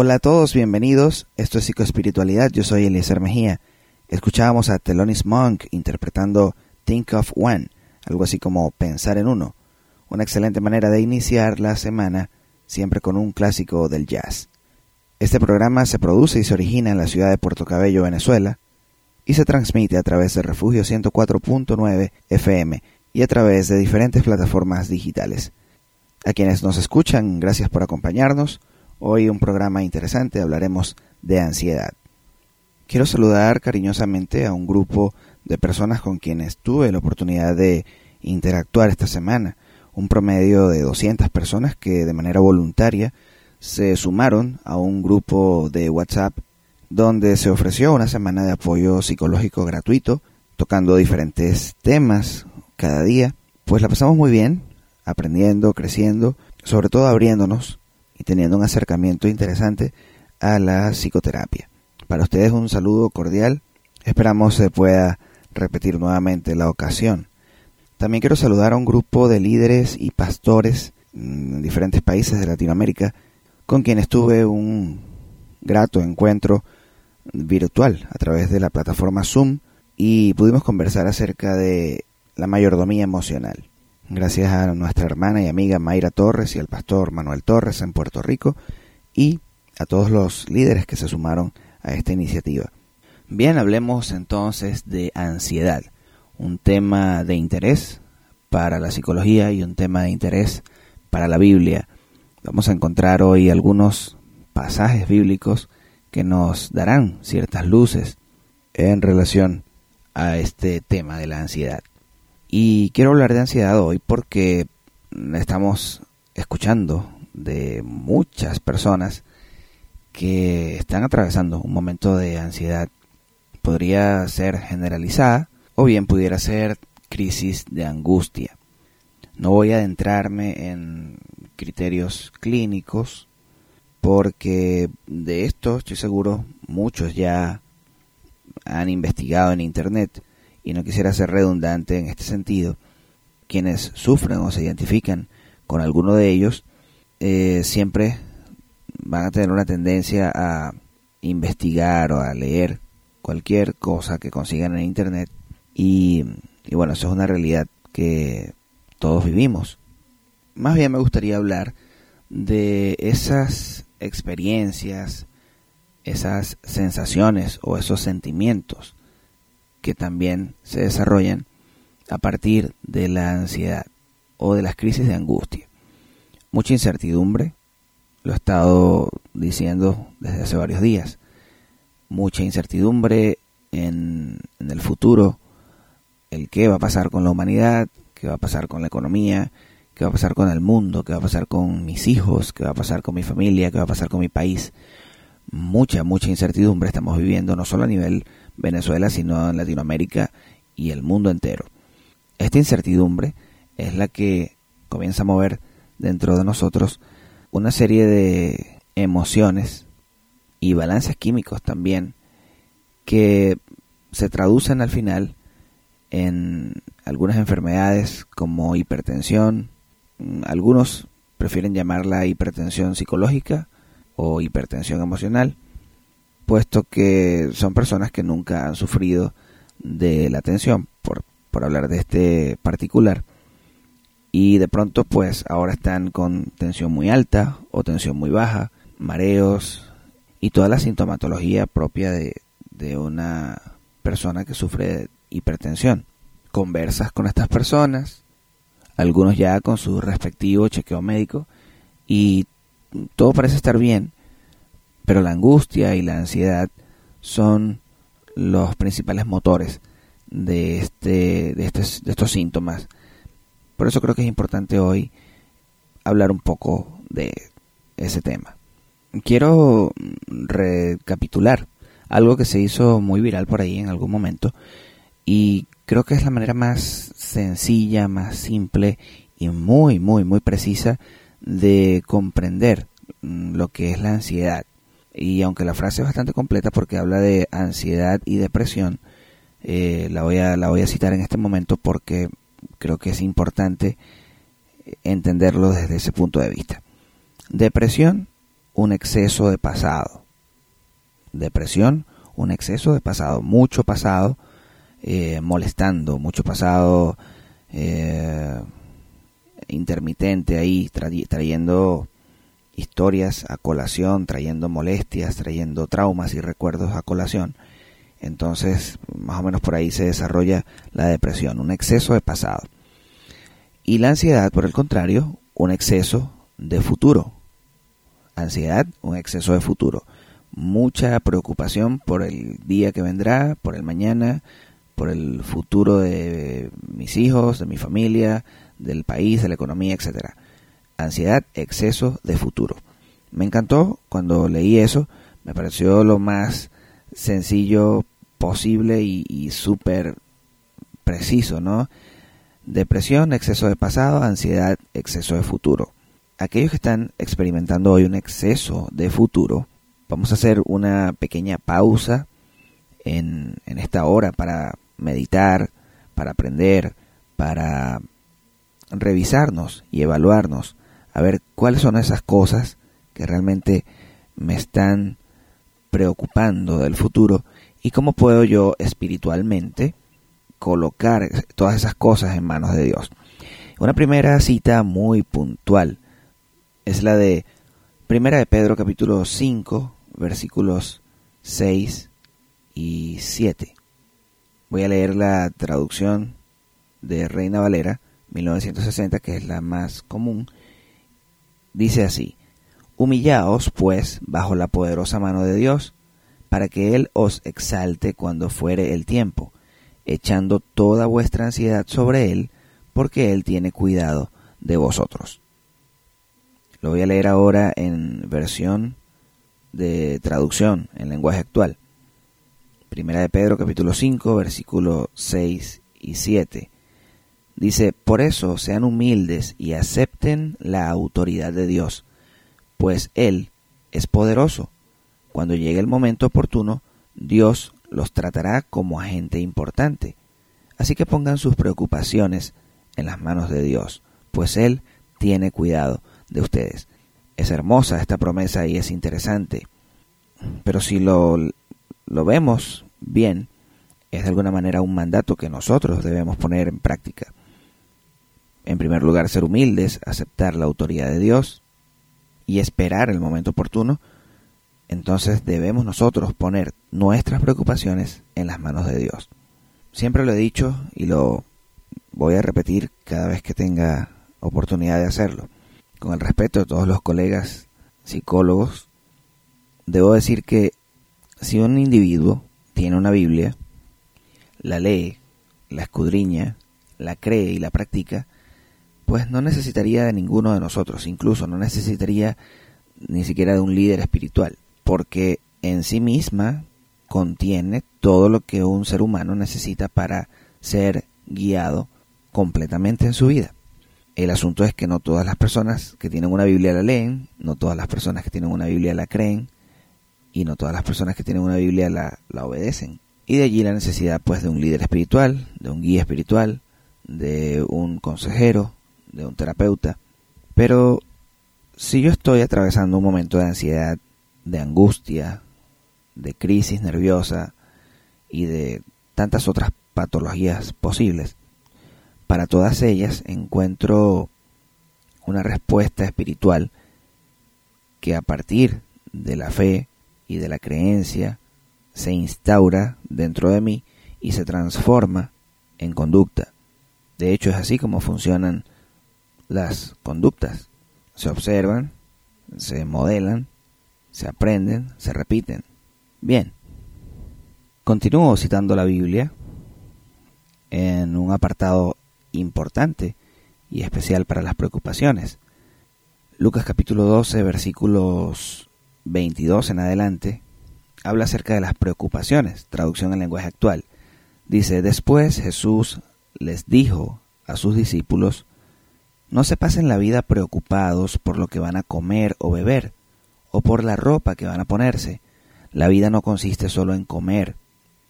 Hola a todos, bienvenidos. Esto es Psicoespiritualidad. Yo soy Eliezer Mejía. Escuchábamos a Thelonious Monk interpretando Think of One, algo así como pensar en uno. Una excelente manera de iniciar la semana, siempre con un clásico del jazz. Este programa se produce y se origina en la ciudad de Puerto Cabello, Venezuela, y se transmite a través de Refugio 104.9 FM y a través de diferentes plataformas digitales. A quienes nos escuchan, gracias por acompañarnos. Hoy un programa interesante, hablaremos de ansiedad. Quiero saludar cariñosamente a un grupo de personas con quienes tuve la oportunidad de interactuar esta semana, un promedio de 200 personas que de manera voluntaria se sumaron a un grupo de WhatsApp donde se ofreció una semana de apoyo psicológico gratuito, tocando diferentes temas cada día. Pues la pasamos muy bien, aprendiendo, creciendo, sobre todo abriéndonos y teniendo un acercamiento interesante a la psicoterapia. Para ustedes un saludo cordial. Esperamos se pueda repetir nuevamente la ocasión. También quiero saludar a un grupo de líderes y pastores en diferentes países de Latinoamérica con quienes tuve un grato encuentro virtual a través de la plataforma Zoom y pudimos conversar acerca de la mayordomía emocional gracias a nuestra hermana y amiga Mayra Torres y al pastor Manuel Torres en Puerto Rico y a todos los líderes que se sumaron a esta iniciativa. Bien, hablemos entonces de ansiedad, un tema de interés para la psicología y un tema de interés para la Biblia. Vamos a encontrar hoy algunos pasajes bíblicos que nos darán ciertas luces en relación a este tema de la ansiedad. Y quiero hablar de ansiedad hoy porque estamos escuchando de muchas personas que están atravesando un momento de ansiedad. Podría ser generalizada o bien pudiera ser crisis de angustia. No voy a adentrarme en criterios clínicos porque de esto estoy seguro muchos ya han investigado en internet y no quisiera ser redundante en este sentido, quienes sufren o se identifican con alguno de ellos, eh, siempre van a tener una tendencia a investigar o a leer cualquier cosa que consigan en Internet y, y bueno, eso es una realidad que todos vivimos. Más bien me gustaría hablar de esas experiencias, esas sensaciones o esos sentimientos que también se desarrollan a partir de la ansiedad o de las crisis de angustia. Mucha incertidumbre, lo he estado diciendo desde hace varios días, mucha incertidumbre en, en el futuro, el qué va a pasar con la humanidad, qué va a pasar con la economía, qué va a pasar con el mundo, qué va a pasar con mis hijos, qué va a pasar con mi familia, qué va a pasar con mi país. Mucha, mucha incertidumbre estamos viviendo, no solo a nivel Venezuela, sino en Latinoamérica y el mundo entero. Esta incertidumbre es la que comienza a mover dentro de nosotros una serie de emociones y balances químicos también que se traducen al final en algunas enfermedades como hipertensión, algunos prefieren llamarla hipertensión psicológica o hipertensión emocional, puesto que son personas que nunca han sufrido de la tensión, por, por hablar de este particular. Y de pronto pues ahora están con tensión muy alta o tensión muy baja, mareos y toda la sintomatología propia de, de una persona que sufre de hipertensión. Conversas con estas personas, algunos ya con su respectivo chequeo médico y todo parece estar bien, pero la angustia y la ansiedad son los principales motores de, este, de, de estos síntomas. Por eso creo que es importante hoy hablar un poco de ese tema. Quiero recapitular algo que se hizo muy viral por ahí en algún momento y creo que es la manera más sencilla, más simple y muy, muy, muy precisa de comprender lo que es la ansiedad y aunque la frase es bastante completa porque habla de ansiedad y depresión, eh, la, voy a, la voy a citar en este momento porque creo que es importante entenderlo desde ese punto de vista. Depresión un exceso de pasado. Depresión, un exceso de pasado, mucho pasado eh, molestando, mucho pasado eh, intermitente ahí, trayendo historias a colación, trayendo molestias, trayendo traumas y recuerdos a colación. Entonces, más o menos por ahí se desarrolla la depresión, un exceso de pasado. Y la ansiedad, por el contrario, un exceso de futuro. Ansiedad, un exceso de futuro. Mucha preocupación por el día que vendrá, por el mañana, por el futuro de mis hijos, de mi familia, del país, de la economía, etcétera. Ansiedad, exceso de futuro. Me encantó cuando leí eso, me pareció lo más sencillo posible y, súper preciso, ¿no? Depresión, exceso de pasado, ansiedad, exceso de futuro. Aquellos que están experimentando hoy un exceso de futuro, vamos a hacer una pequeña pausa en, en esta hora para meditar, para aprender, para revisarnos y evaluarnos, a ver cuáles son esas cosas que realmente me están preocupando del futuro y cómo puedo yo espiritualmente colocar todas esas cosas en manos de Dios. Una primera cita muy puntual es la de Primera de Pedro capítulo 5 versículos 6 y 7. Voy a leer la traducción de Reina Valera 1960, que es la más común. Dice así, Humillaos, pues, bajo la poderosa mano de Dios, para que Él os exalte cuando fuere el tiempo, echando toda vuestra ansiedad sobre Él, porque Él tiene cuidado de vosotros. Lo voy a leer ahora en versión de traducción, en lenguaje actual. Primera de Pedro capítulo 5, versículo 6 y 7. Dice, por eso sean humildes y acepten la autoridad de Dios, pues Él es poderoso. Cuando llegue el momento oportuno, Dios los tratará como agente importante. Así que pongan sus preocupaciones en las manos de Dios, pues Él tiene cuidado de ustedes. Es hermosa esta promesa y es interesante, pero si lo, lo vemos bien, es de alguna manera un mandato que nosotros debemos poner en práctica en primer lugar, ser humildes, aceptar la autoridad de Dios y esperar el momento oportuno, entonces debemos nosotros poner nuestras preocupaciones en las manos de Dios. Siempre lo he dicho y lo voy a repetir cada vez que tenga oportunidad de hacerlo. Con el respeto de todos los colegas psicólogos, debo decir que si un individuo tiene una Biblia, la lee, la escudriña, la cree y la practica, pues no necesitaría de ninguno de nosotros, incluso no necesitaría ni siquiera de un líder espiritual, porque en sí misma contiene todo lo que un ser humano necesita para ser guiado completamente en su vida. El asunto es que no todas las personas que tienen una Biblia la leen, no todas las personas que tienen una Biblia la creen y no todas las personas que tienen una Biblia la, la obedecen. Y de allí la necesidad pues de un líder espiritual, de un guía espiritual, de un consejero, de un terapeuta. Pero si yo estoy atravesando un momento de ansiedad, de angustia, de crisis nerviosa y de tantas otras patologías posibles, para todas ellas encuentro una respuesta espiritual que a partir de la fe y de la creencia se instaura dentro de mí y se transforma en conducta. De hecho es así como funcionan las conductas. Se observan, se modelan, se aprenden, se repiten. Bien. Continúo citando la Biblia en un apartado importante y especial para las preocupaciones. Lucas capítulo 12 versículos 22 en adelante habla acerca de las preocupaciones, traducción en lenguaje actual. Dice, después Jesús les dijo a sus discípulos, no se pasen la vida preocupados por lo que van a comer o beber, o por la ropa que van a ponerse. La vida no consiste solo en comer,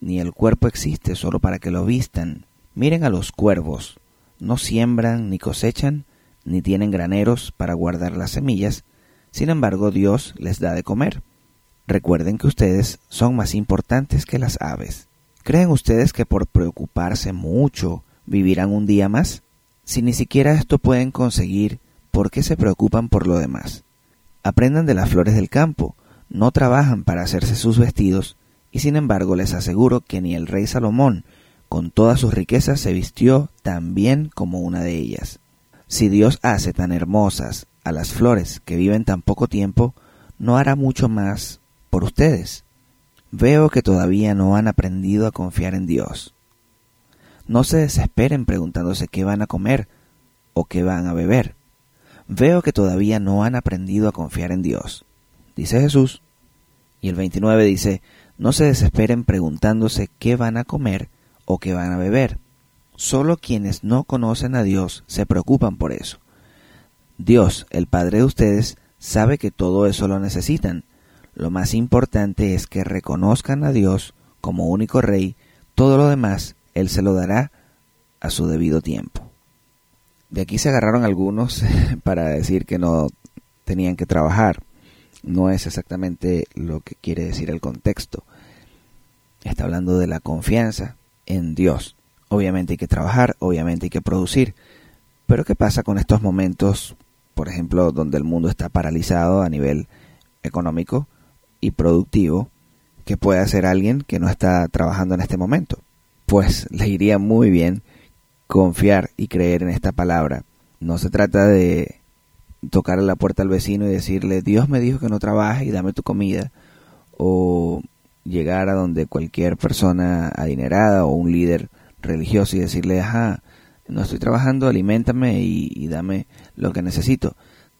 ni el cuerpo existe solo para que lo vistan. Miren a los cuervos, no siembran ni cosechan, ni tienen graneros para guardar las semillas, Sin embargo, Dios les da de comer. Recuerden que ustedes son más importantes que las aves. ¿Creen ustedes que por preocuparse mucho vivirán un día más? Si ni siquiera esto pueden conseguir, ¿por qué se preocupan por lo demás? Aprendan de las flores del campo, no trabajan para hacerse sus vestidos, y sin embargo les aseguro que ni el rey Salomón, con todas sus riquezas, se vistió tan bien como una de ellas. Si Dios hace tan hermosas a las flores que viven tan poco tiempo, no hará mucho más por ustedes. Veo que todavía no han aprendido a confiar en Dios. No se desesperen preguntándose qué van a comer o qué van a beber. Veo que todavía no han aprendido a confiar en Dios, dice Jesús. Y el 29 dice, no se desesperen preguntándose qué van a comer o qué van a beber. Solo quienes no conocen a Dios se preocupan por eso. Dios, el Padre de ustedes, sabe que todo eso lo necesitan. Lo más importante es que reconozcan a Dios como único Rey, todo lo demás Él se lo dará a su debido tiempo. De aquí se agarraron algunos para decir que no tenían que trabajar. No es exactamente lo que quiere decir el contexto. Está hablando de la confianza en Dios. Obviamente hay que trabajar, obviamente hay que producir. Pero ¿qué pasa con estos momentos, por ejemplo, donde el mundo está paralizado a nivel económico y productivo? ¿Qué puede hacer alguien que no está trabajando en este momento? Pues le iría muy bien confiar y creer en esta palabra. No se trata de tocar a la puerta al vecino y decirle, Dios me dijo que no trabaje y dame tu comida. O llegar a donde cualquier persona adinerada o un líder religioso y decirle, ajá, no estoy trabajando, aliméntame y, y dame lo que necesito.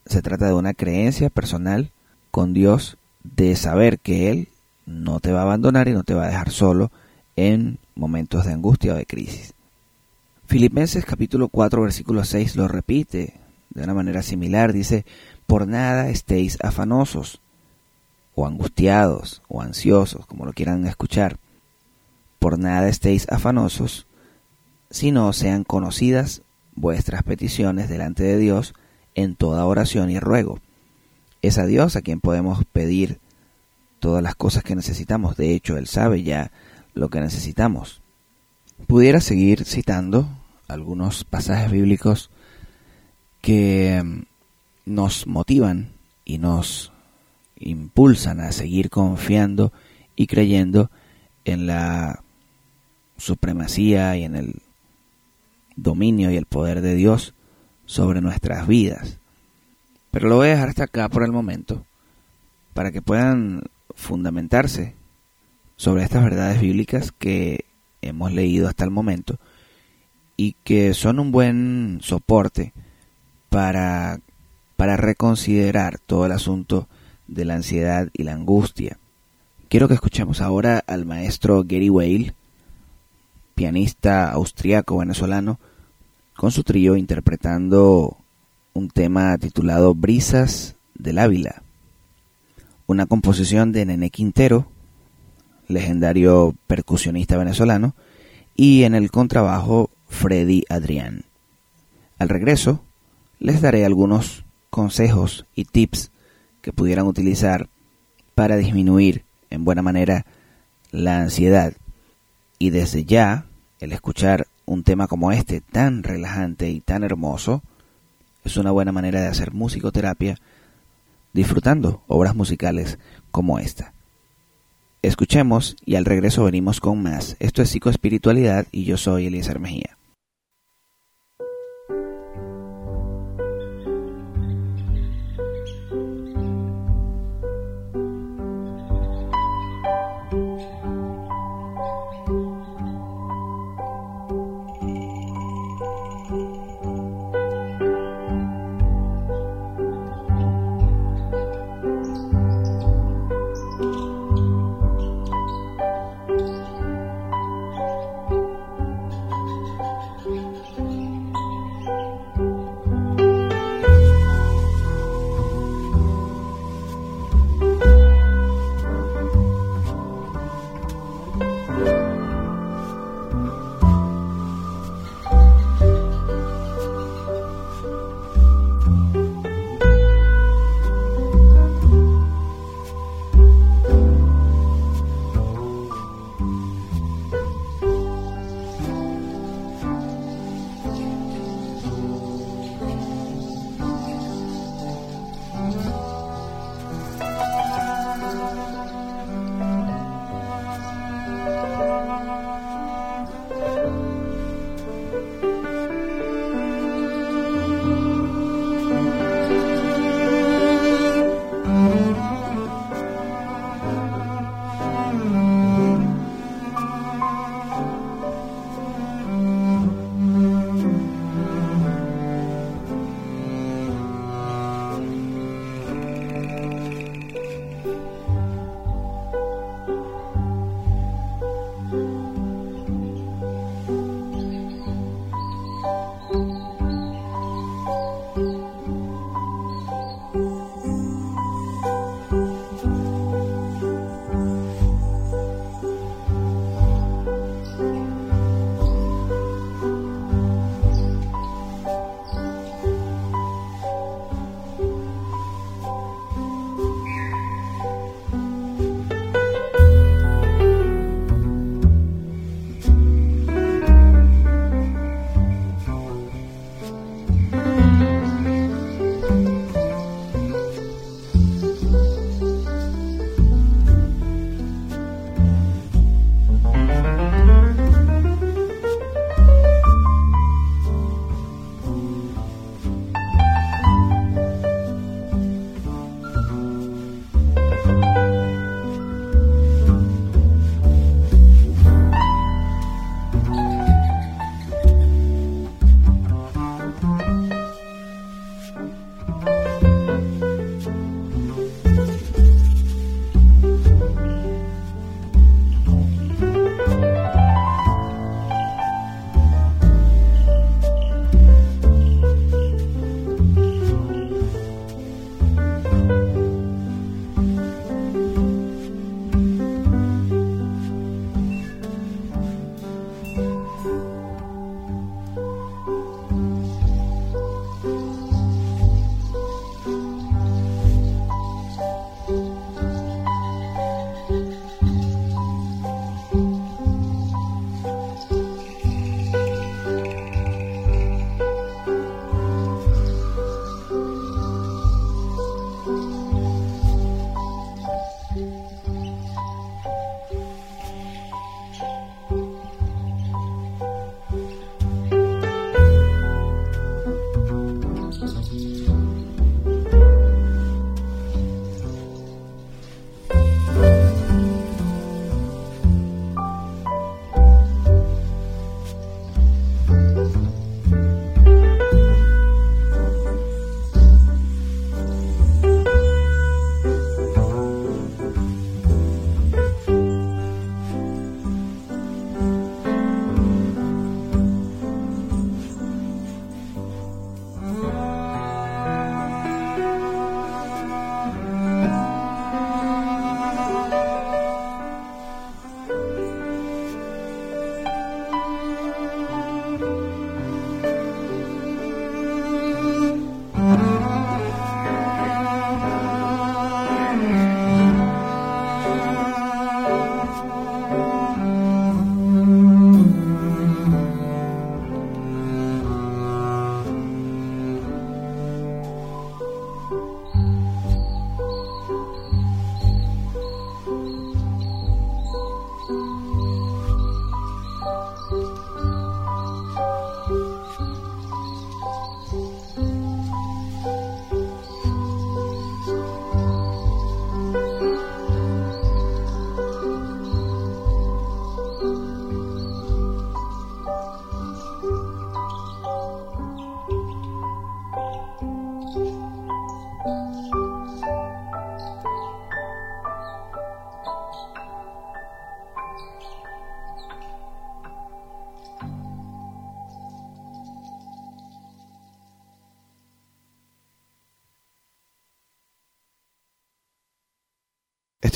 Se trata de una creencia personal con Dios de saber que Él no te va a abandonar y no te va a dejar solo en momentos de angustia o de crisis. Filipenses capítulo 4 versículo 6 lo repite de una manera similar. Dice, por nada estéis afanosos o angustiados o ansiosos, como lo quieran escuchar. Por nada estéis afanosos, sino sean conocidas vuestras peticiones delante de Dios en toda oración y ruego. Es a Dios a quien podemos pedir todas las cosas que necesitamos. De hecho, Él sabe ya lo que necesitamos. Pudiera seguir citando algunos pasajes bíblicos que mm, nos motivan y nos impulsan a seguir confiando y creyendo en la supremacía y en el dominio y el poder de Dios sobre nuestras vidas. Pero lo voy a dejar hasta acá por el momento para que puedan fundamentarse sobre estas verdades bíblicas que hemos leído hasta el momento y que son un buen soporte para, para reconsiderar todo el asunto de la ansiedad y la angustia. Quiero que escuchemos ahora al maestro Gary Whale, pianista austriaco venezolano, con su trío interpretando un tema titulado Brisas del Ávila, una composición de Nene Quintero, legendario percusionista venezolano, y en el contrabajo Freddy Adrián. Al regreso, les daré algunos consejos y tips que pudieran utilizar para disminuir en buena manera la ansiedad. Y desde ya, el escuchar un tema como este, tan relajante y tan hermoso, es una buena manera de hacer musicoterapia disfrutando obras musicales como esta. Escuchemos y al regreso venimos con más. Esto es psicoespiritualidad y yo soy Eliezer Mejía.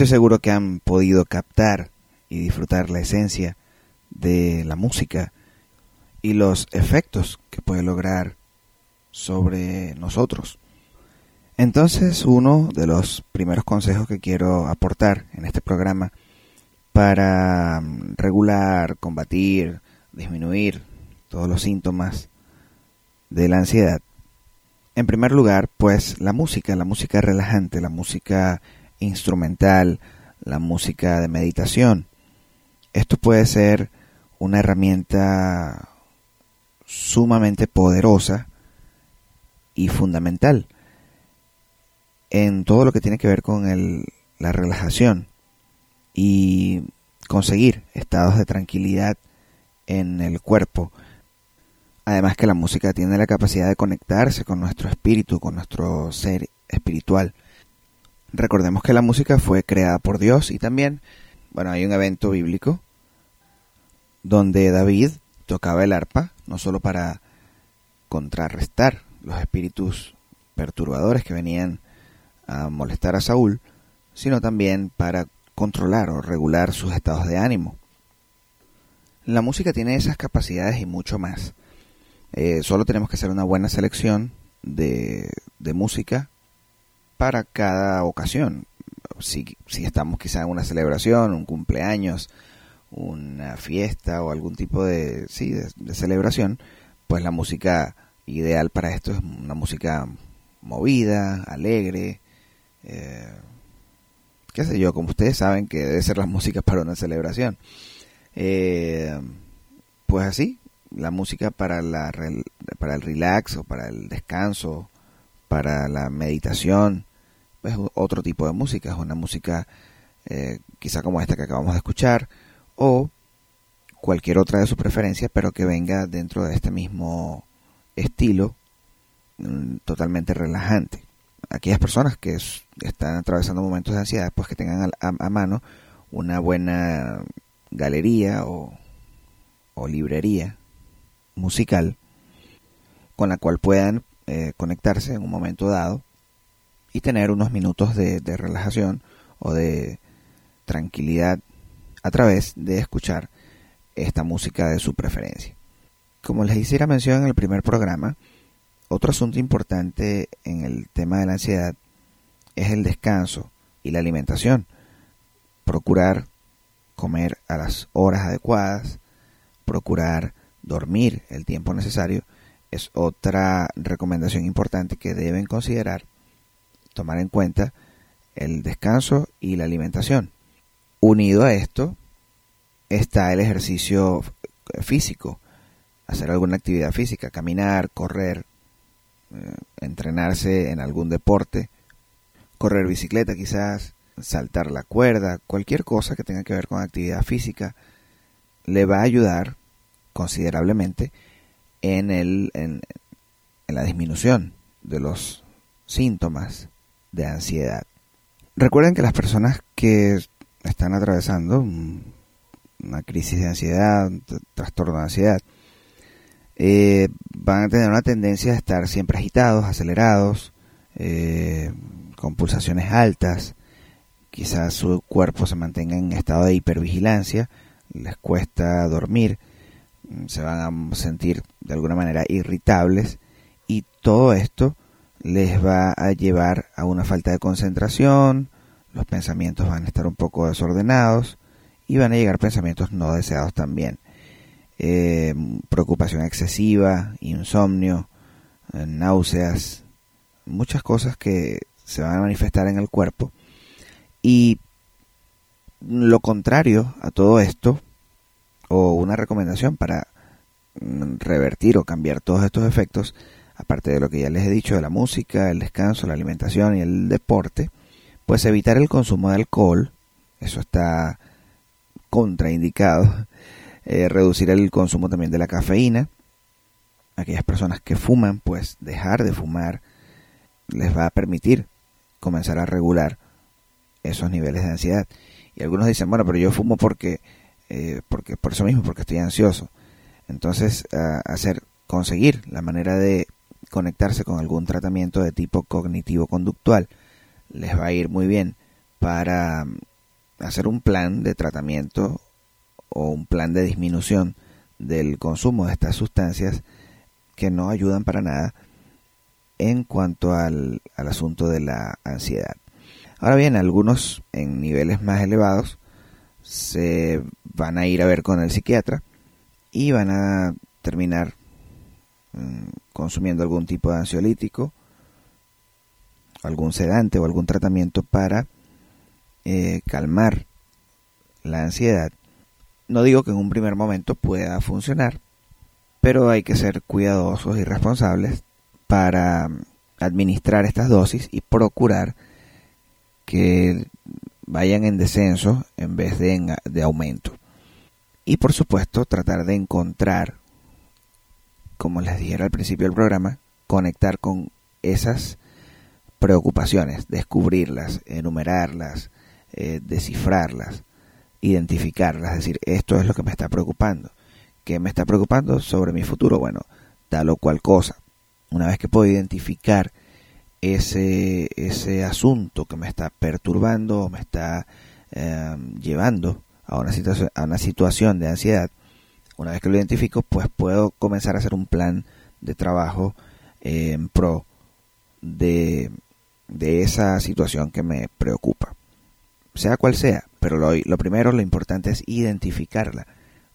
Estoy seguro que han podido captar y disfrutar la esencia de la música y los efectos que puede lograr sobre nosotros. Entonces, uno de los primeros consejos que quiero aportar en este programa para mm, regular, combatir, disminuir todos los síntomas de la ansiedad. En primer lugar, pues la música, la música relajante, la música instrumental, la música de meditación. Esto puede ser una herramienta sumamente poderosa y fundamental en todo lo que tiene que ver con el, la relajación y conseguir estados de tranquilidad en el cuerpo. Además que la música tiene la capacidad de conectarse con nuestro espíritu, con nuestro ser espiritual. Recordemos que la música fue creada por Dios y también, bueno, hay un evento bíblico donde David tocaba el arpa, no solo para contrarrestar los espíritus perturbadores que venían a molestar a Saúl, sino también para controlar o regular sus estados de ánimo. La música tiene esas capacidades y mucho más. Eh, solo tenemos que hacer una buena selección de, de música para cada ocasión. Si, si estamos quizá en una celebración, un cumpleaños, una fiesta o algún tipo de, sí, de celebración, pues la música ideal para esto es una música movida, alegre, eh, qué sé yo, como ustedes saben que debe ser la música para una celebración. Eh, pues así, la música para, la, para el relax o para el descanso, para la meditación, es otro tipo de música, es una música eh, quizá como esta que acabamos de escuchar, o cualquier otra de su preferencia, pero que venga dentro de este mismo estilo mm, totalmente relajante. Aquellas personas que están atravesando momentos de ansiedad, pues que tengan a, mano una buena galería o, librería musical con la cual puedan eh, conectarse en un momento dado y tener unos minutos de, relajación o de tranquilidad a través de escuchar esta música de su preferencia. Como les hiciera mención en el primer programa, otro asunto importante en el tema de la ansiedad es el descanso y la alimentación. Procurar comer a las horas adecuadas, procurar dormir el tiempo necesario, es otra recomendación importante que deben considerar, tomar en cuenta el descanso y la alimentación. Unido a esto está el ejercicio físico, hacer alguna actividad física, caminar, correr, eh, entrenarse en algún deporte, correr bicicleta quizás, saltar la cuerda, cualquier cosa que tenga que ver con actividad física, le va a ayudar considerablemente en, el, en, en la disminución de los síntomas de ansiedad. Recuerden que las personas que están atravesando una crisis de ansiedad, trastorno de ansiedad, eh, van a tener una tendencia a estar siempre agitados, acelerados, eh, con pulsaciones altas, quizás su cuerpo se mantenga en estado de hipervigilancia, les cuesta dormir, mm, se van a sentir de alguna manera irritables y todo esto les va a llevar a una falta de concentración, los pensamientos van a estar un poco desordenados y van a llegar pensamientos no deseados también. Eh, preocupación excesiva, insomnio, eh, náuseas, muchas cosas que se van a manifestar en el cuerpo. Y lo contrario a todo esto, o una recomendación para mm, revertir o cambiar todos estos efectos, aparte de lo que ya les he dicho de la música, el descanso, la alimentación y el deporte, pues evitar el consumo de alcohol, eso está contraindicado, eh, reducir el consumo también de la cafeína. Aquellas personas que fuman, pues dejar de fumar les va a permitir comenzar a regular esos niveles de ansiedad. Y algunos dicen, bueno, pero yo fumo porque, eh, porque por eso mismo, porque estoy ansioso. Entonces, hacer, conseguir la manera de conectarse con algún tratamiento de tipo cognitivo-conductual les va a ir muy bien para hacer un plan de tratamiento o un plan de disminución del consumo de estas sustancias que no ayudan para nada en cuanto al, asunto de la ansiedad. Ahora bien, algunos en niveles más elevados se van a ir a ver con el psiquiatra y van a terminar mm, consumiendo algún tipo de ansiolítico, algún sedante o algún tratamiento para eh, calmar la ansiedad. No digo que en un primer momento pueda funcionar, pero hay que ser cuidadosos y responsables para administrar estas dosis y procurar que vayan en descenso en vez de, de aumento. Y por supuesto tratar de encontrar, como les dije al principio del programa, conectar con esas preocupaciones, descubrirlas, enumerarlas, eh, descifrarlas, identificarlas, es decir, esto es lo que me está preocupando. ¿Qué me está preocupando sobre mi futuro? Bueno, tal o cual cosa. Una vez que puedo identificar ese, ese asunto que me está perturbando o me está em, llevando a una, situación, a una situación de ansiedad, una vez que lo identifico, pues puedo comenzar a hacer un plan de trabajo en pro de, de esa situación que me preocupa sea cual sea, pero lo, lo primero, lo importante es identificarla,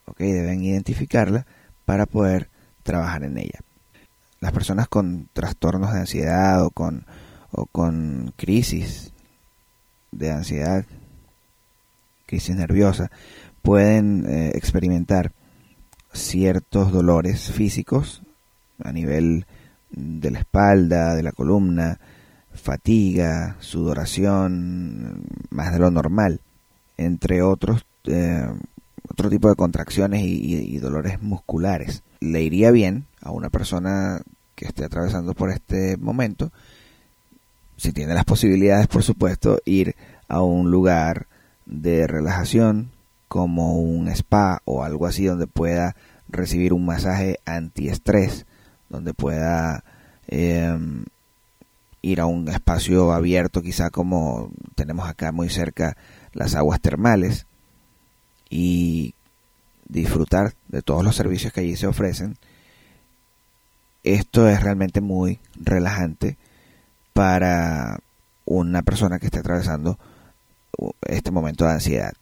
¿ok? Deben identificarla para poder trabajar en ella. Las personas con trastornos de ansiedad o con, o con crisis de ansiedad, crisis nerviosa, pueden eh, experimentar ciertos dolores físicos a nivel de la espalda, de la columna, fatiga, sudoración, más de lo normal, entre otros, eh, otro tipo de contracciones y, dolores musculares. Le iría bien a una persona que esté atravesando por este momento, si tiene las posibilidades, por supuesto, ir a un lugar de relajación como un spa o algo así donde pueda recibir un masaje antiestrés, donde pueda eh, ir a un espacio abierto, quizá como tenemos acá muy cerca las aguas termales, y disfrutar de todos los servicios que allí se ofrecen. Esto es realmente muy relajante para una persona que esté atravesando este momento de ansiedad.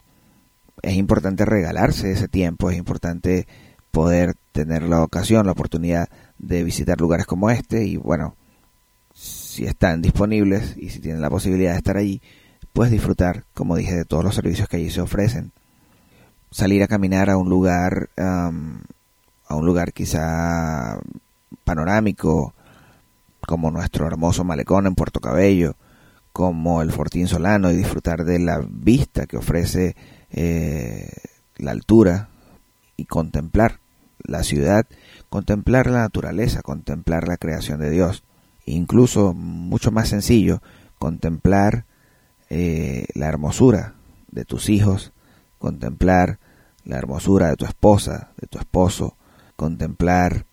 Es importante regalarse ese tiempo, es importante poder tener la ocasión, la oportunidad de visitar lugares como este y bueno, si están disponibles y si tienen la posibilidad de estar allí, pues disfrutar, como dije, de todos los servicios que allí se ofrecen. Salir a caminar a un lugar, a un lugar quizá panorámico, como nuestro hermoso malecón en Puerto Cabello, como el Fortín Solano, y disfrutar de la vista que ofrece eh, la altura y contemplar la ciudad, contemplar la naturaleza, contemplar la creación de Dios. Incluso mucho más sencillo, contemplar eh, la hermosura de tus hijos, contemplar la hermosura de tu esposa, de tu esposo, contemplar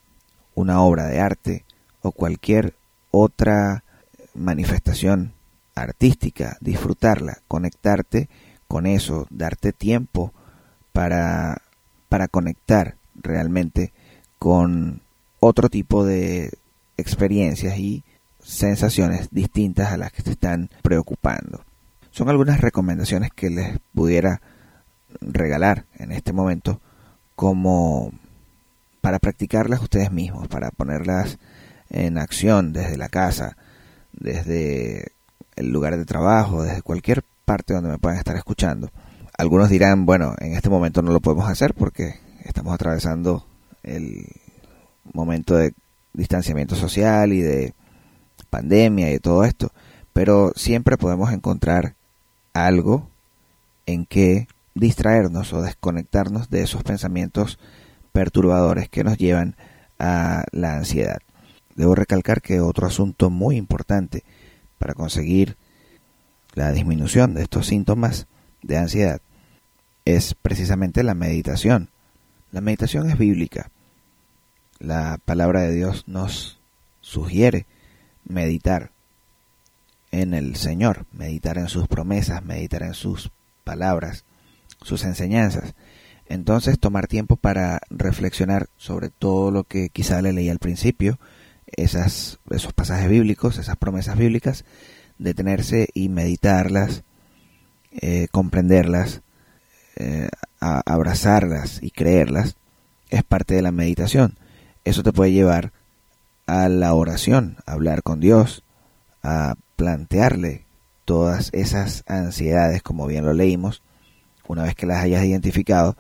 una obra de arte o cualquier otra manifestación artística, disfrutarla, conectarte con eso, darte tiempo para, para conectar realmente con otro tipo de experiencias y sensaciones distintas a las que te están preocupando. Son algunas recomendaciones que les pudiera regalar en este momento como para practicarlas ustedes mismos, para ponerlas en acción desde la casa, desde el lugar de trabajo, desde cualquier parte donde me puedan estar escuchando. Algunos dirán, bueno, en este momento no lo podemos hacer porque estamos atravesando el momento de distanciamiento social y de pandemia y de todo esto, pero siempre podemos encontrar algo en que distraernos o desconectarnos de esos pensamientos perturbadores que nos llevan a la ansiedad. Debo recalcar que otro asunto muy importante para conseguir la disminución de estos síntomas de ansiedad es precisamente la meditación. La meditación es bíblica la palabra de Dios nos sugiere meditar en el Señor, meditar en sus promesas, meditar en sus palabras, sus enseñanzas. Entonces tomar tiempo para reflexionar sobre todo lo que quizá le leí al principio, esas, esos pasajes bíblicos, esas promesas bíblicas, detenerse y meditarlas, eh, comprenderlas, eh, abrazarlas y creerlas, es parte de la meditación. Eso te puede llevar a la oración, a hablar con Dios, a plantearle todas esas ansiedades, como bien lo leímos, una vez que las hayas identificado.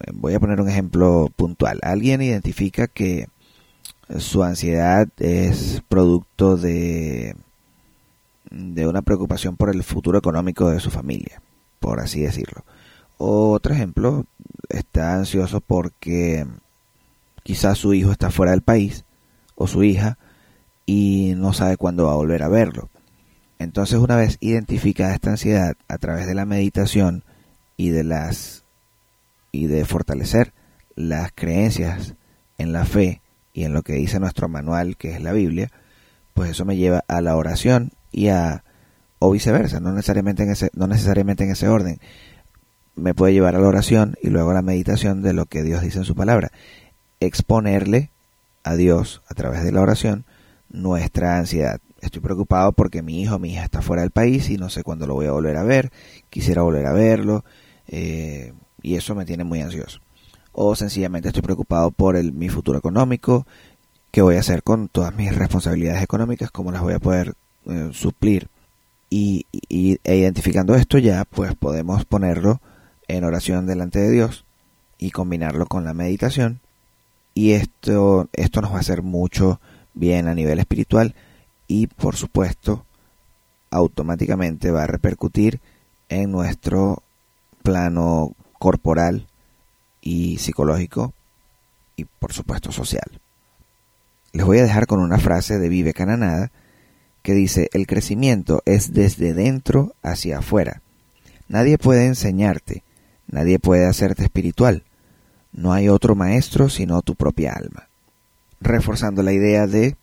Eh, voy a poner un ejemplo puntual. Alguien identifica que su ansiedad es producto de, de una preocupación por el futuro económico de su familia, por así decirlo. Otro ejemplo, está ansioso porque quizás su hijo está fuera del país o su hija y no sabe cuándo va a volver a verlo. Entonces, una vez identificada esta ansiedad a través de la meditación y de las y de fortalecer las creencias en la fe y en lo que dice nuestro manual, que es la Biblia, pues eso me lleva a la oración y a o viceversa, no necesariamente en ese no necesariamente en ese orden. Me puede llevar a la oración y luego a la meditación de lo que Dios dice en su palabra. Exponerle a Dios a través de la oración nuestra ansiedad. Estoy preocupado porque mi hijo, mi hija está fuera del país y no sé cuándo lo voy a volver a ver. Quisiera volver a verlo eh, y eso me tiene muy ansioso. O sencillamente estoy preocupado por el, mi futuro económico, qué voy a hacer con todas mis responsabilidades económicas, cómo las voy a poder eh, suplir. Y, y, e identificando esto ya, pues podemos ponerlo en oración delante de Dios y combinarlo con la meditación. Y esto, esto nos va a hacer mucho bien a nivel espiritual y por supuesto automáticamente va a repercutir en nuestro plano corporal y psicológico y por supuesto social. Les voy a dejar con una frase de Vive Cananada que dice, el crecimiento es desde dentro hacia afuera. Nadie puede enseñarte, nadie puede hacerte espiritual. No hay otro maestro sino tu propia alma reforzando la idea de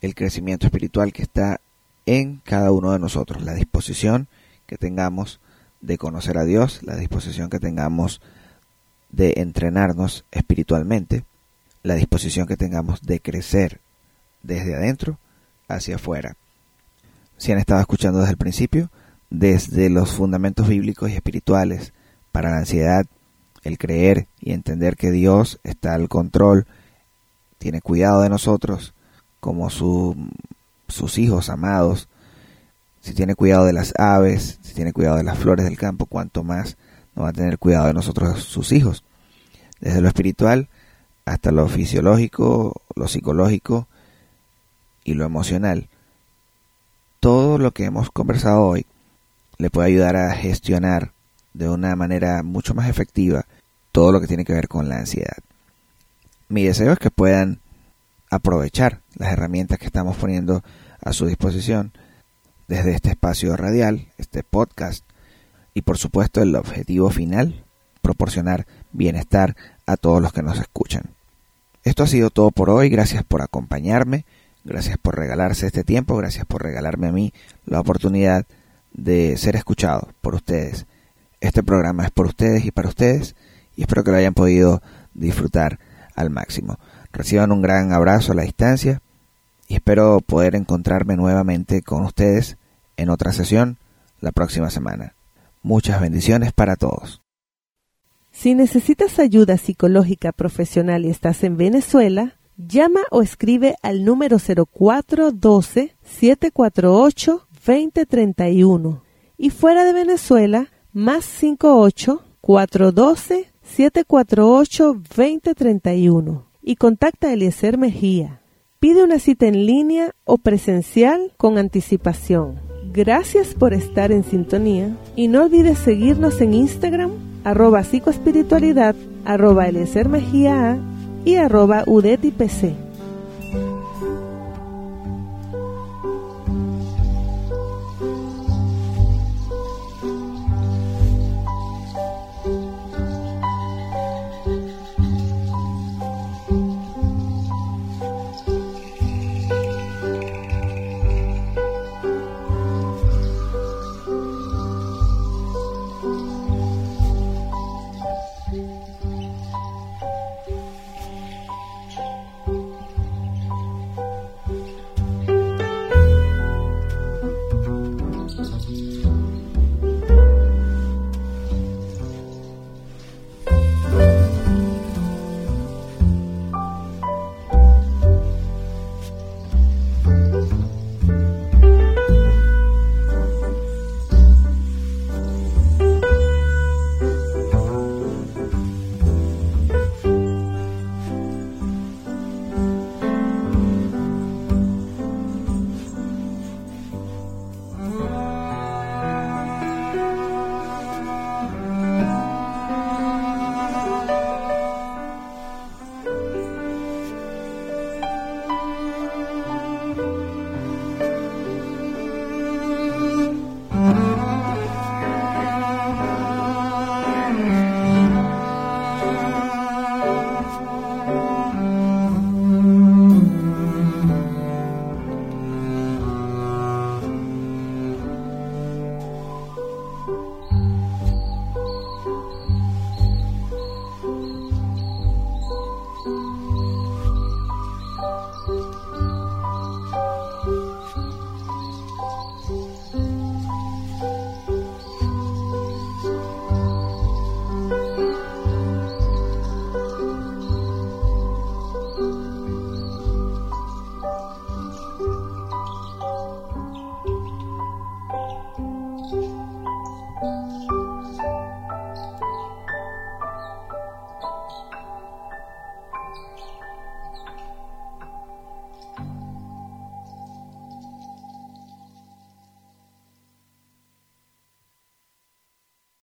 el crecimiento espiritual que está en cada uno de nosotros, la disposición que tengamos de conocer a Dios, la disposición que tengamos de entrenarnos espiritualmente, la disposición que tengamos de crecer desde adentro hacia afuera. Si han estado escuchando desde el principio, desde los fundamentos bíblicos y espirituales para la ansiedad, el creer y entender que Dios está al control tiene cuidado de nosotros como sus hijos amados, si tiene cuidado de las aves, si tiene cuidado de las flores del campo, cuanto más no va a tener cuidado de nosotros sus hijos. Desde lo espiritual hasta lo fisiológico, lo psicológico y lo emocional. Todo lo que hemos conversado hoy le puede ayudar a gestionar de una manera mucho más efectiva todo lo que tiene que ver con la ansiedad mi deseo es que puedan aprovechar las herramientas que estamos poniendo a su disposición desde este espacio radial, este podcast y por supuesto el objetivo final, proporcionar bienestar a todos los que nos escuchan. Esto ha sido todo por hoy, gracias por acompañarme, gracias por regalarse este tiempo, gracias por regalarme a mí la oportunidad de ser escuchado por ustedes. Este programa es por ustedes y para ustedes y espero que lo hayan podido disfrutar al máximo. Reciban un gran abrazo a la distancia y espero poder encontrarme nuevamente con ustedes en otra sesión la próxima semana. Muchas bendiciones para todos. Si necesitas ayuda psicológica profesional y estás en Venezuela, llama o escribe al número 0412 748 2031 y fuera de Venezuela, más 58 412 748-2031 y contacta a Eliezer Mejía. Pide una cita en línea o presencial con anticipación. Gracias por estar en sintonía y no olvides seguirnos en Instagram, arroba psicoespiritualidad, arroba y arroba UDETIPC.